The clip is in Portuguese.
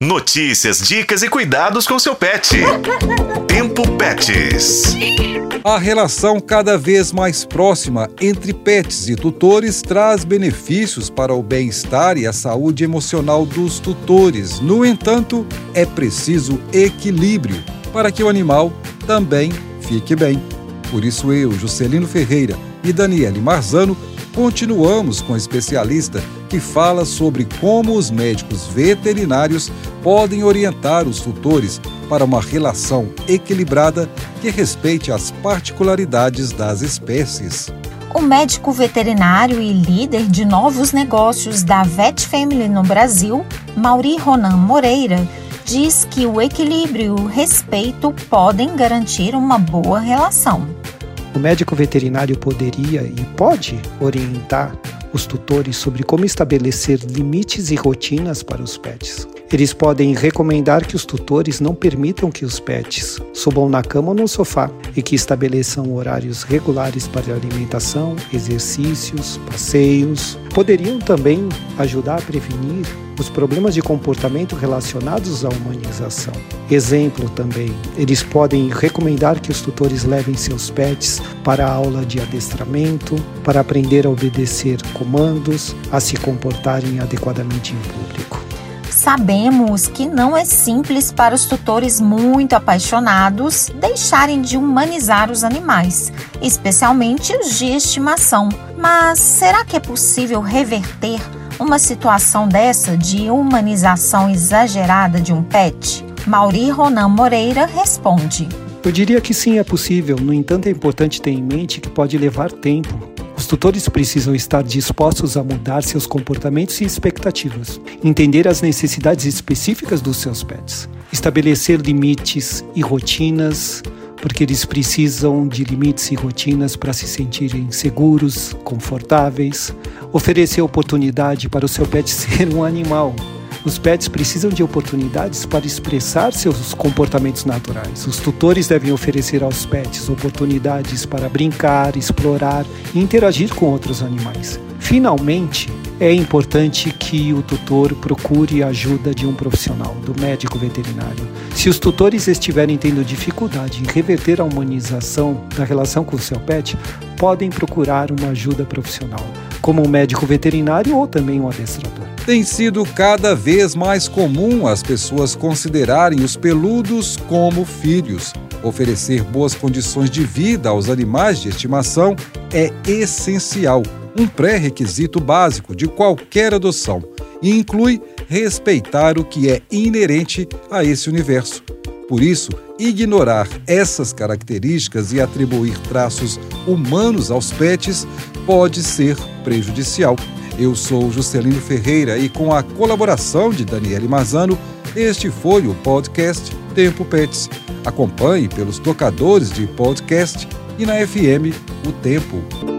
Notícias, dicas e cuidados com seu pet. Tempo Pets. A relação cada vez mais próxima entre pets e tutores traz benefícios para o bem-estar e a saúde emocional dos tutores. No entanto, é preciso equilíbrio para que o animal também fique bem. Por isso eu, Juscelino Ferreira e Daniele Marzano continuamos com a especialista que fala sobre como os médicos veterinários podem orientar os tutores para uma relação equilibrada que respeite as particularidades das espécies. O médico veterinário e líder de novos negócios da Vet Family no Brasil, Mauri Ronan Moreira, diz que o equilíbrio e o respeito podem garantir uma boa relação. O médico veterinário poderia e pode orientar os tutores sobre como estabelecer limites e rotinas para os pets. Eles podem recomendar que os tutores não permitam que os pets subam na cama ou no sofá e que estabeleçam horários regulares para alimentação, exercícios, passeios. Poderiam também ajudar a prevenir os problemas de comportamento relacionados à humanização. Exemplo também, eles podem recomendar que os tutores levem seus pets para a aula de adestramento, para aprender a obedecer comandos, a se comportarem adequadamente em público. Sabemos que não é simples para os tutores muito apaixonados deixarem de humanizar os animais, especialmente os de estimação. Mas será que é possível reverter uma situação dessa de humanização exagerada de um pet? Mauri Ronan Moreira responde. Eu diria que sim, é possível. No entanto, é importante ter em mente que pode levar tempo. Os tutores precisam estar dispostos a mudar seus comportamentos e expectativas, entender as necessidades específicas dos seus pets, estabelecer limites e rotinas, porque eles precisam de limites e rotinas para se sentirem seguros, confortáveis, oferecer oportunidade para o seu pet ser um animal. Os pets precisam de oportunidades para expressar seus comportamentos naturais. Os tutores devem oferecer aos pets oportunidades para brincar, explorar e interagir com outros animais. Finalmente, é importante que o tutor procure a ajuda de um profissional, do médico veterinário. Se os tutores estiverem tendo dificuldade em reverter a humanização da relação com o seu pet, podem procurar uma ajuda profissional, como um médico veterinário ou também um adestrador. Tem sido cada vez mais comum as pessoas considerarem os peludos como filhos. Oferecer boas condições de vida aos animais de estimação é essencial um pré-requisito básico de qualquer adoção e inclui respeitar o que é inerente a esse universo. Por isso, ignorar essas características e atribuir traços humanos aos pets pode ser prejudicial. Eu sou Juscelino Ferreira e, com a colaboração de Daniele Mazano, este foi o podcast Tempo Pets. Acompanhe pelos tocadores de podcast e na FM O Tempo.